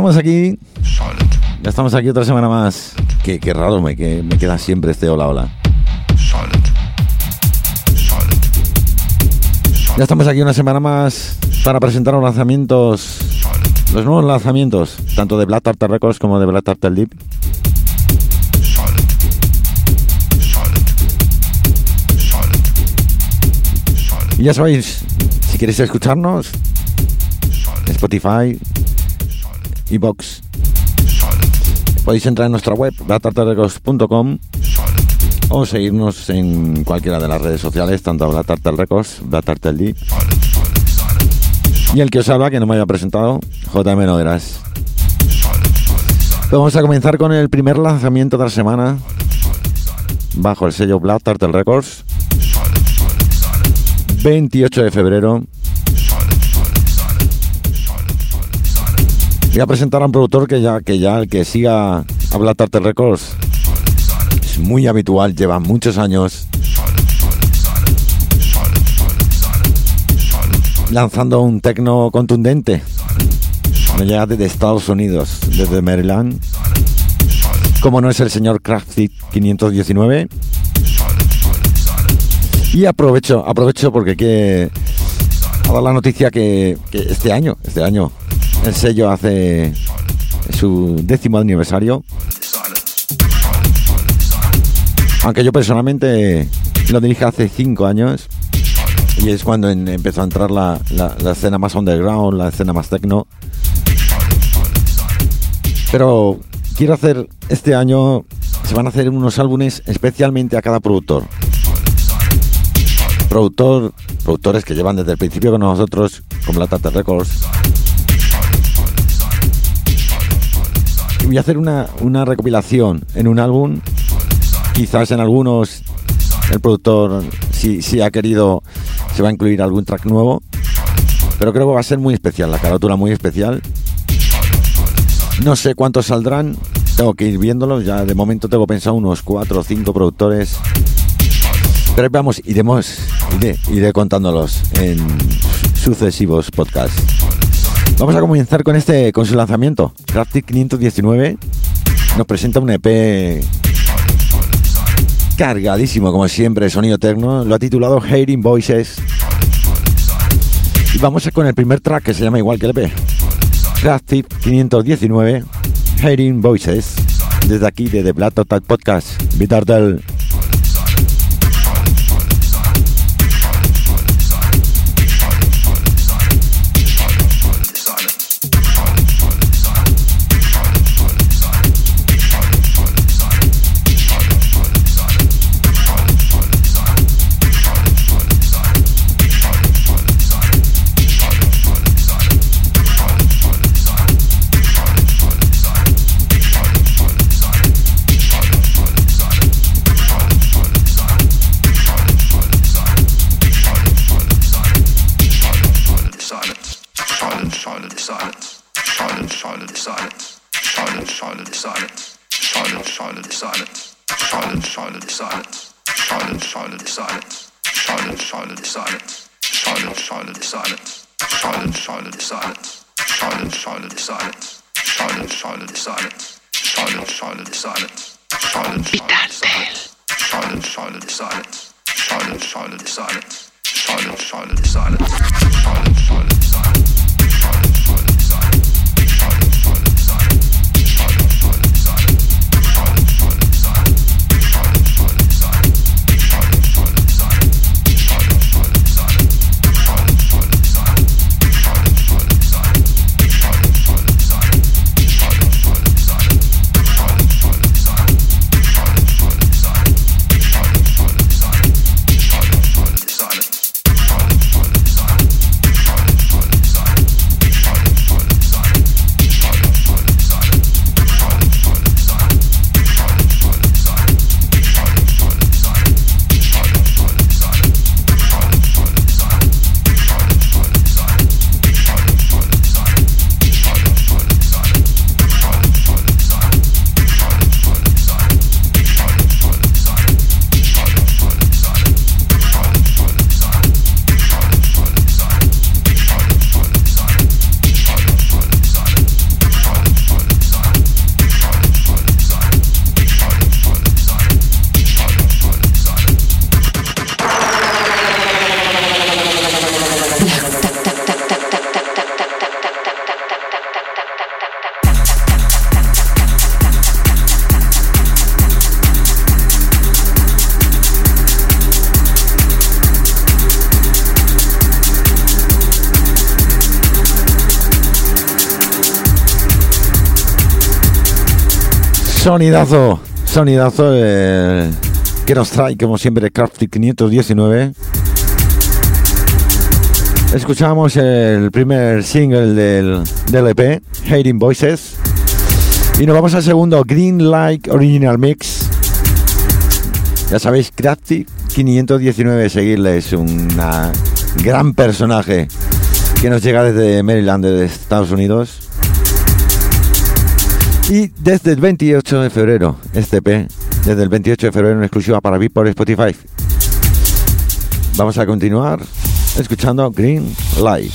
estamos aquí. Ya estamos aquí otra semana más. Qué, qué raro me, que, me queda siempre este hola hola. Ya estamos aquí una semana más para presentar los lanzamientos, los nuevos lanzamientos, tanto de Black Tartar Records como de Black Tartar Deep. Y ya sabéis, si queréis escucharnos, Spotify, Evox, podéis entrar en nuestra web, blacktartarrecords.com o seguirnos en cualquiera de las redes sociales, tanto Black Tartar Records, Black Tartar Deep. Y el que os habla, que no me haya presentado, JM Nogueras. Vamos a comenzar con el primer lanzamiento de la semana bajo el sello Black Tartar Records. 28 de febrero. Voy a presentar a un productor que ya, que ya el que siga Tartar Records es muy habitual, lleva muchos años lanzando un tecno contundente. Llega desde Estados Unidos, desde Maryland. Como no es el señor Crafty 519. Y aprovecho, aprovecho porque que a dar la noticia que este año, este año, el sello hace su décimo aniversario. Aunque yo personalmente lo dirige hace cinco años y es cuando empezó a entrar la, la- la escena más underground, la escena más techno. Pero quiero hacer este año, se van a hacer unos álbumes especialmente a cada productor. Productor, productores que llevan desde el principio con nosotros, con la Tata Records. Voy a hacer una, una recopilación en un álbum. Quizás en algunos el productor, si, si ha querido, se va a incluir algún track nuevo. Pero creo que va a ser muy especial, la carátula muy especial. No sé cuántos saldrán, tengo que ir viéndolos. Ya de momento tengo pensado unos 4 o 5 productores. Pero vamos, iremos, iré, iré contándolos en sucesivos podcasts. Vamos a comenzar con este, con su lanzamiento. Craftic 519 nos presenta un EP cargadísimo, como siempre, sonido tecno. Lo ha titulado Hearing Voices. Y vamos con el primer track que se llama igual que el EP. Craftic 519 Hearing Voices. Desde aquí, desde Black Total Podcast. Vitartel. Silence, silence, silence, silence, silence, silence, silence, silence, silence, silence, silence. Sonidazo, sonidazo eh, que nos trae como siempre Crafty 519. Escuchamos el primer single del, del EP, Hating Voices. Y nos vamos al segundo, Green Light Original Mix. Ya sabéis, Crafty 519, seguirle, es una gran personaje que nos llega desde Maryland, de Estados Unidos. Y desde el 28 de febrero, este P, desde el 28 de febrero en exclusiva para VIP por Spotify. Vamos a continuar escuchando Green Light.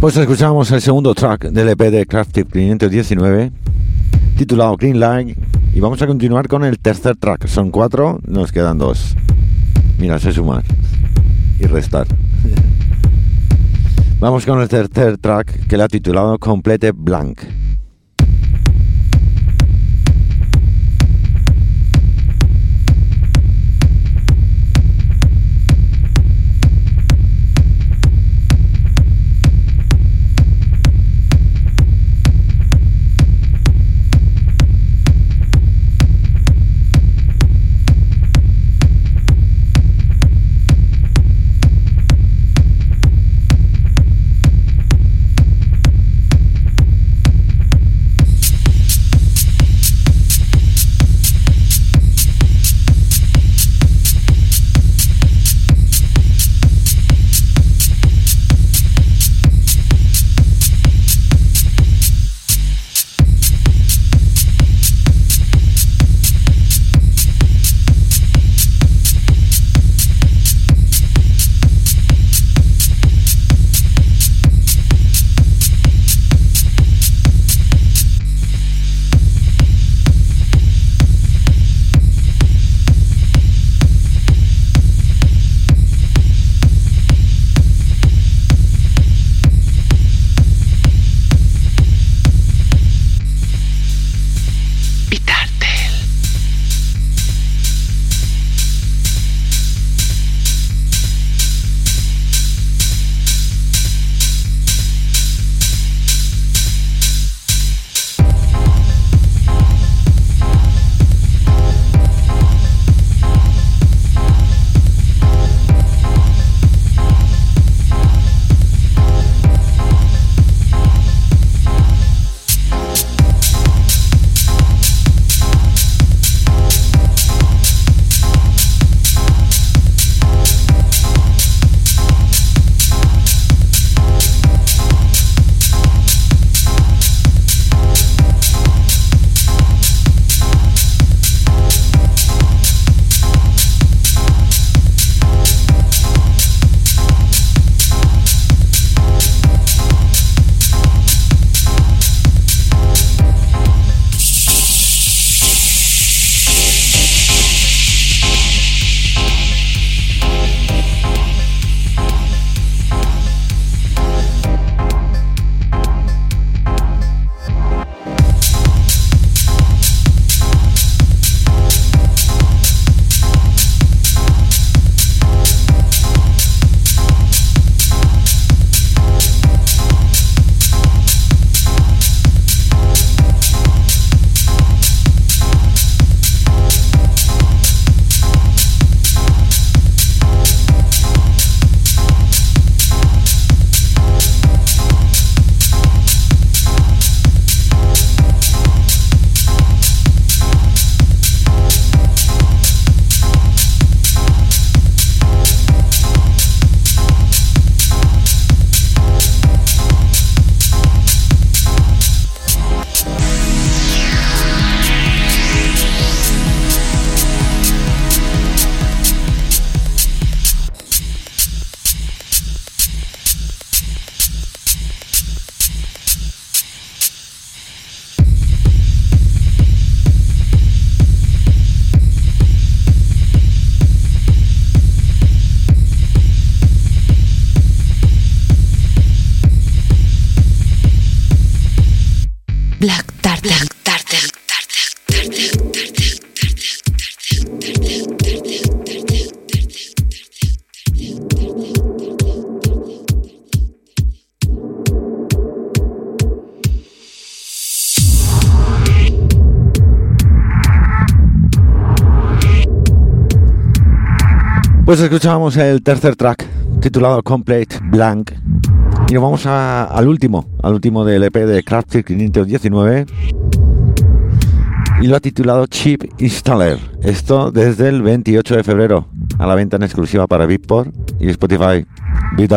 Pues escuchamos el segundo track del EP de Crafty 519, titulado Green Line, y vamos a continuar con el tercer track. Son cuatro, nos quedan dos. Mira, sé sumar y restar. Vamos con el tercer track que le ha titulado Complete Blank. Black Tartar. Tartar. Pues escuchábamos el tercer track titulado Complete Blank y nos vamos a- al último, al último del EP de Crafted 519 y lo ha titulado Chip Installer. Esto desde el 28 de febrero a la venta en exclusiva para Beatport y Spotify. Beat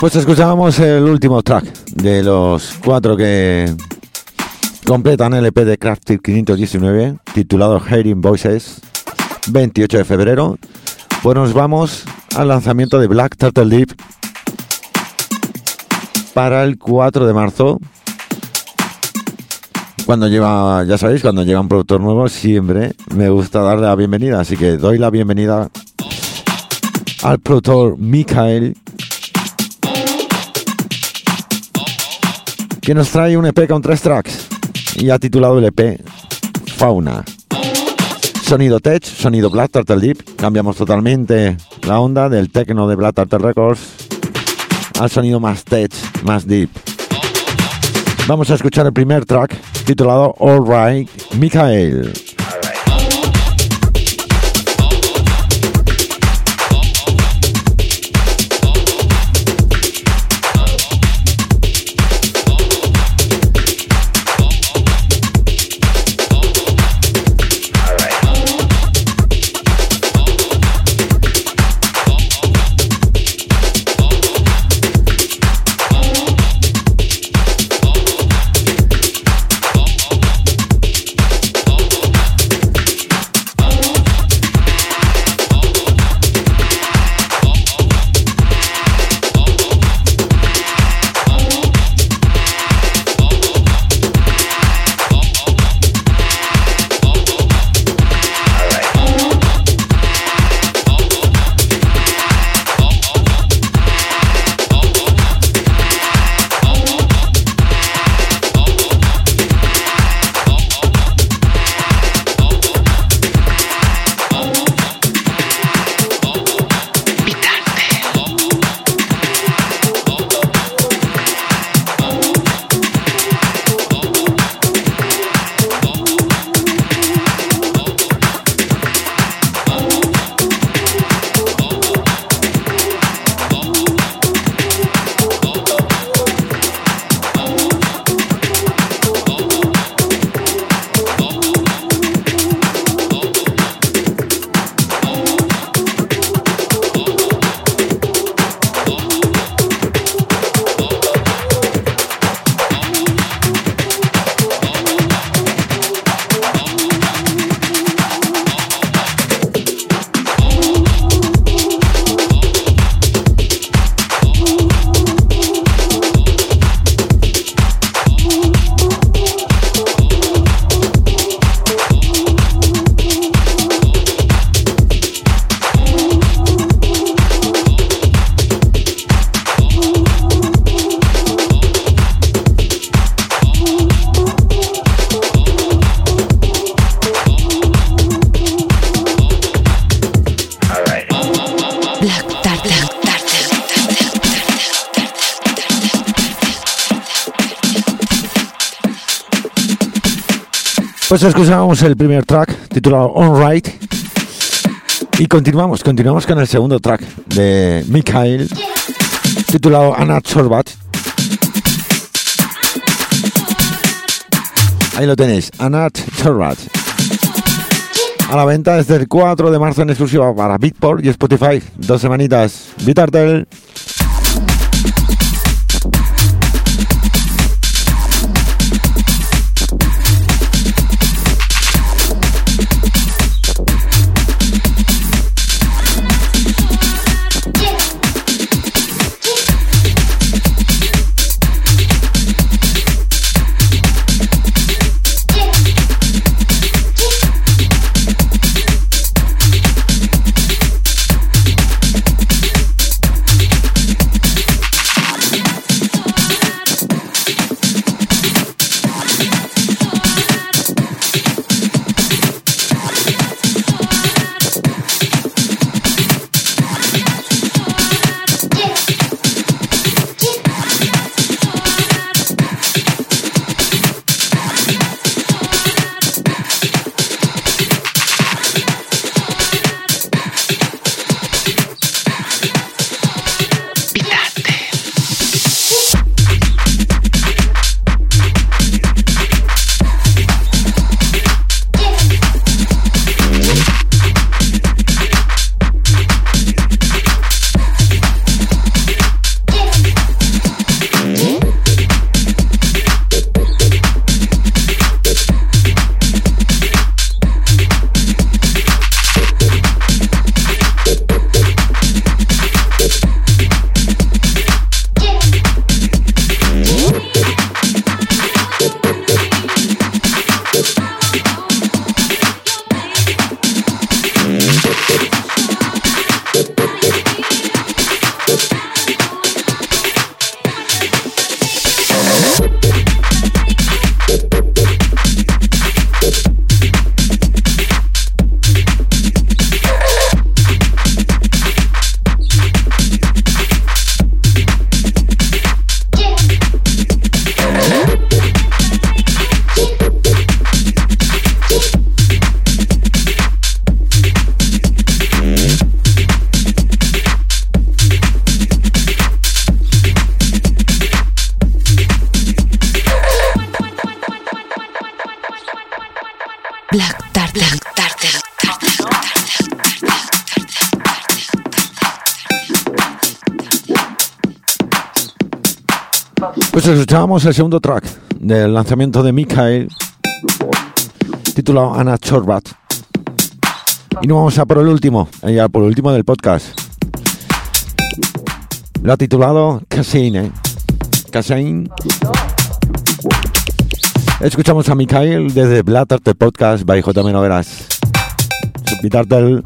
Pues escuchábamos el último track de los cuatro que completan el EP de Crafted 519, titulado Hearing Voices, 28 de febrero. Pues nos vamos al lanzamiento de Black Turtle Deep para el 4 de marzo. Cuando lleva, ya sabéis, cuando llega un productor nuevo, siempre me gusta darle la bienvenida. Así que doy la bienvenida al productor Mikael que nos trae un EP con tres tracks y ha titulado el EP Fauna. Sonido tech, sonido Black Turtle Deep. Cambiamos totalmente la onda del techno de Black Turtle Records al sonido más tech, más deep. Vamos a escuchar el primer track titulado All Right, Mikael. Pues el primer track titulado On Right y continuamos, continuamos con el segundo track de Mikhail titulado Anat Sorbat. Ahí lo tenéis, Anat Sorbat. A la venta desde el 4 de marzo en exclusiva para Beatport y Spotify. Dos semanitas. Bitartel. El segundo track del lanzamiento de Mikhail, titulado Ana Chorbat. Y nos vamos a por el último, eh, ya por el último del podcast. Lo ha titulado Casine. Casine. Escuchamos a Mikhail desde Blatter Podcast by J. Noveras. Subtitle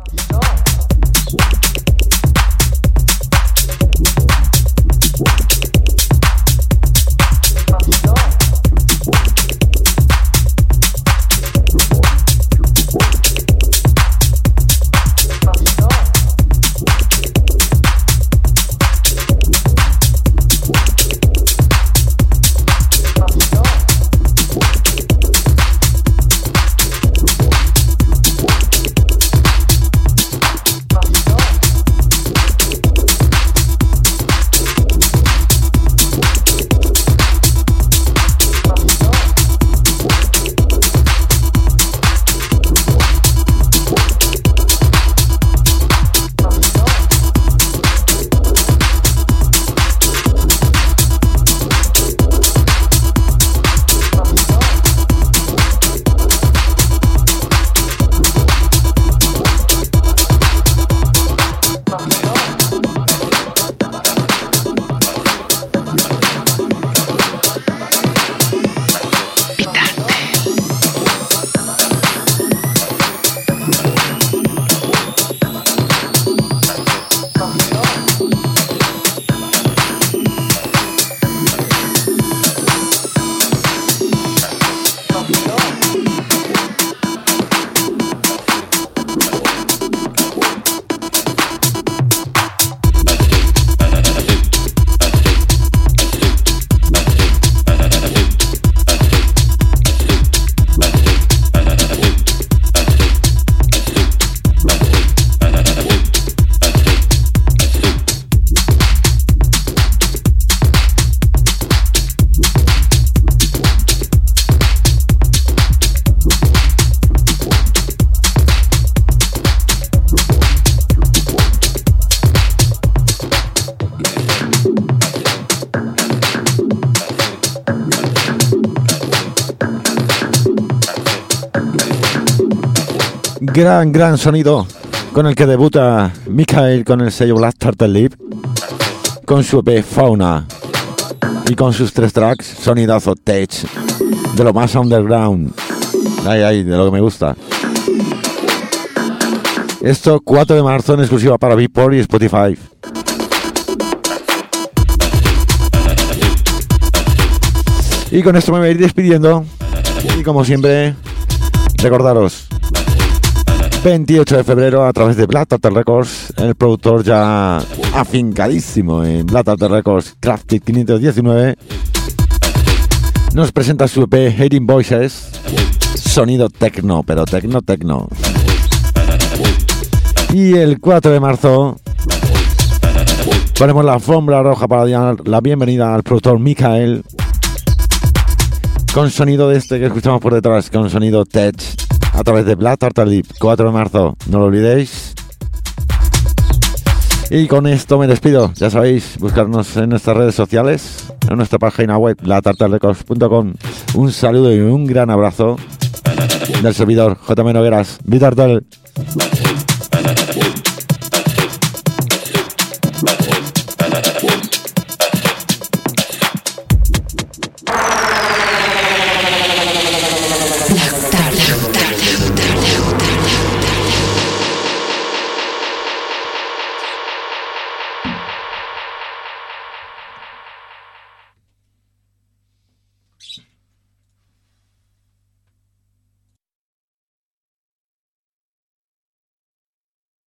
Gran, gran sonido con el que debuta Mikael con el sello Black Turtle Lip, con su EP Fauna y con sus tres tracks, sonidazo tech, de lo más underground, ay, ay, de lo que me gusta. Esto 4 de marzo en exclusiva para Beatport y Spotify. Y con esto me voy a ir despidiendo. Y como siempre, recordaros, 28 de febrero a través de Black Turtle Records, el productor ya afincadísimo en Black Turtle Records, Crafted 519, nos presenta su EP Hating Voices, sonido techno, pero techno, techno. Y el 4 de marzo ponemos la alfombra roja para dar la bienvenida al productor Mikael con sonido de este que escuchamos por detrás, con sonido tech a través de Black Turtle Lip, 4 de marzo, no lo olvidéis. Y con esto me despido, ya sabéis, buscarnos en nuestras redes sociales, en nuestra página web, latartalrecords.com. Un saludo y un gran abrazo del servidor JM Nogueras, Vitartal.